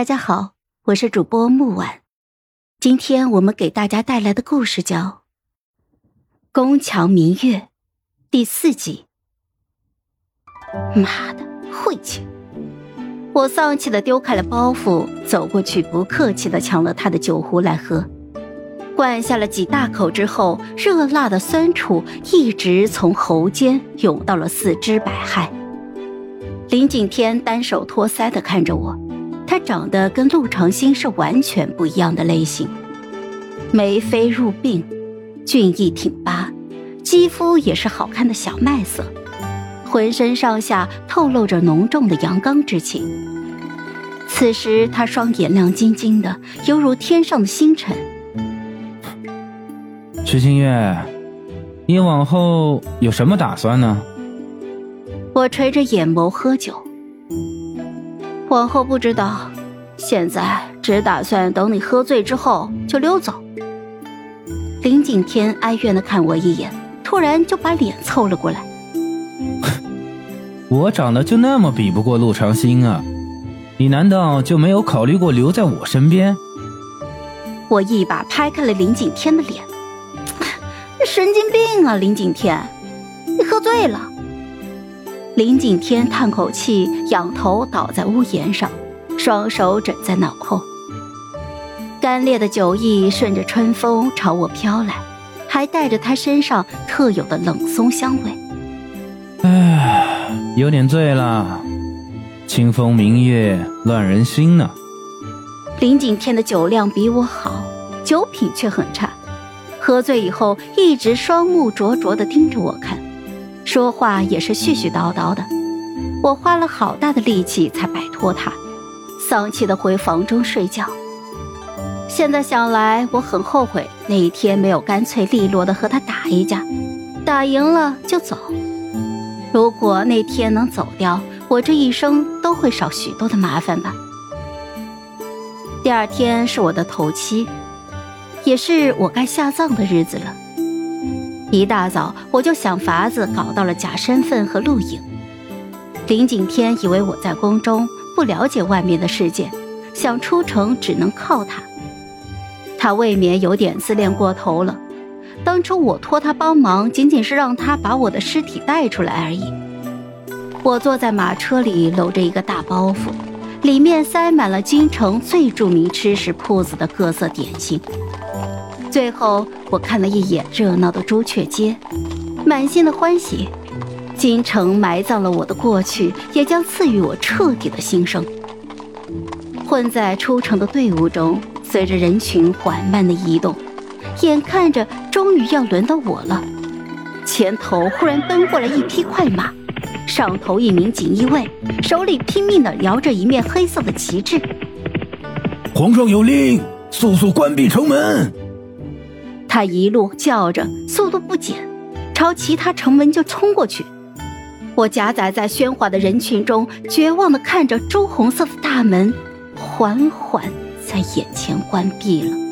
大家好，我是主播木婉，今天我们给大家带来的故事叫《宫墙明月》第四集。妈的，晦气！我丧气的丢开了包袱，走过去，不客气的抢了他的酒壶来喝，灌下了几大口之后，热辣的酸楚一直从喉间涌到了四肢百骸。林景天单手托腮的看着我。他长得跟陆长兴是完全不一样的类型，眉飞入鬓，俊逸挺拔，肌肤也是好看的小麦色，浑身上下透露着浓重的阳刚之气。此时他双眼亮晶晶的，犹如天上的星辰。徐清月，你往后有什么打算呢？我垂着眼眸喝酒。往后不知道，现在只打算等你喝醉之后就溜走。林景天哀怨的看我一眼，突然就把脸凑了过来。我长得就那么比不过陆长兴啊？你难道就没有考虑过留在我身边？我一把拍开了林景天的脸，神经病啊！林景天，你喝醉了。林景天叹口气，仰头倒在屋檐上，双手枕在脑后。干裂的酒意顺着春风朝我飘来，还带着他身上特有的冷松香味。唉，有点醉了。清风明月乱人心呢。林景天的酒量比我好，酒品却很差。喝醉以后，一直双目灼灼地盯着我看。说话也是絮絮叨叨的，我花了好大的力气才摆脱他，丧气的回房中睡觉。现在想来，我很后悔那一天没有干脆利落的和他打一架，打赢了就走。如果那天能走掉，我这一生都会少许多的麻烦吧。第二天是我的头七，也是我该下葬的日子了。一大早我就想法子搞到了假身份和录影。林景天以为我在宫中不了解外面的世界，想出城只能靠他。他未免有点自恋过头了。当初我托他帮忙，仅仅是让他把我的尸体带出来而已。我坐在马车里，搂着一个大包袱，里面塞满了京城最著名吃食铺子的各色点心。最后，我看了一眼热闹的朱雀街，满心的欢喜。京城埋葬了我的过去，也将赐予我彻底的新生。混在出城的队伍中，随着人群缓慢的移动，眼看着终于要轮到我了。前头忽然奔过来一匹快马，上头一名锦衣卫，手里拼命地摇着一面黑色的旗帜。皇上有令，速速关闭城门。他一路叫着，速度不减，朝其他城门就冲过去。我夹杂在喧哗的人群中，绝望地看着朱红色的大门缓缓在眼前关闭了。